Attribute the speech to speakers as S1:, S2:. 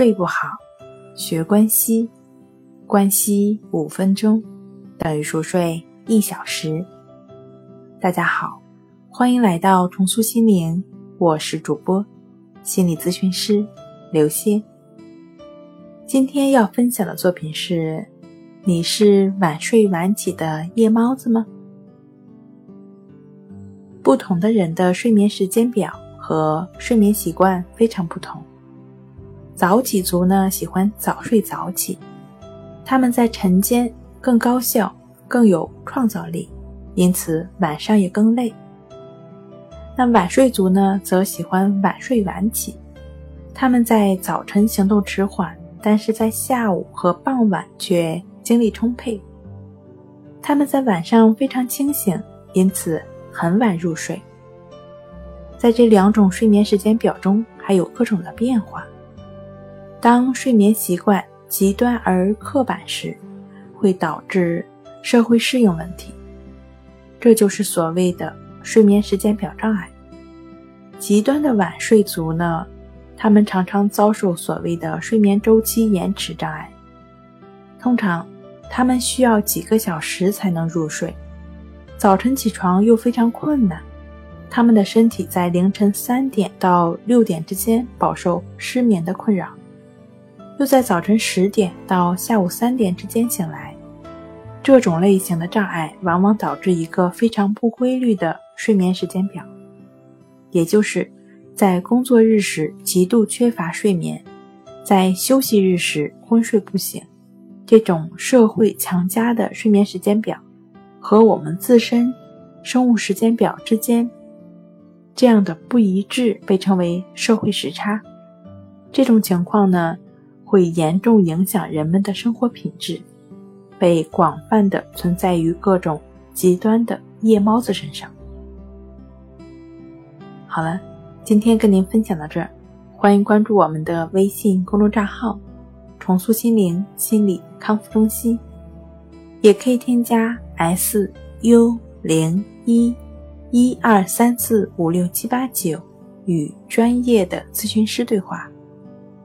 S1: 睡不好，学关息，关息五分钟等于熟睡一小时。大家好，欢迎来到重塑心灵，我是主播心理咨询师刘星。今天要分享的作品是：你是晚睡晚起的夜猫子吗？不同的人的睡眠时间表和睡眠习惯非常不同。早起族呢喜欢早睡早起，他们在晨间更高效、更有创造力，因此晚上也更累。那晚睡族呢则喜欢晚睡晚起，他们在早晨行动迟缓，但是在下午和傍晚却精力充沛。他们在晚上非常清醒，因此很晚入睡。在这两种睡眠时间表中，还有各种的变化。当睡眠习惯极端而刻板时，会导致社会适应问题，这就是所谓的睡眠时间表障碍。极端的晚睡族呢，他们常常遭受所谓的睡眠周期延迟障碍。通常，他们需要几个小时才能入睡，早晨起床又非常困难，他们的身体在凌晨三点到六点之间饱受失眠的困扰。又在早晨十点到下午三点之间醒来，这种类型的障碍往往导致一个非常不规律的睡眠时间表，也就是在工作日时极度缺乏睡眠，在休息日时昏睡不醒。这种社会强加的睡眠时间表和我们自身生物时间表之间这样的不一致，被称为社会时差。这种情况呢？会严重影响人们的生活品质，被广泛的存在于各种极端的夜猫子身上。好了，今天跟您分享到这儿，欢迎关注我们的微信公众账号“重塑心灵心理康复中心”，也可以添加 s u 零一一二三四五六七八九与专业的咨询师对话。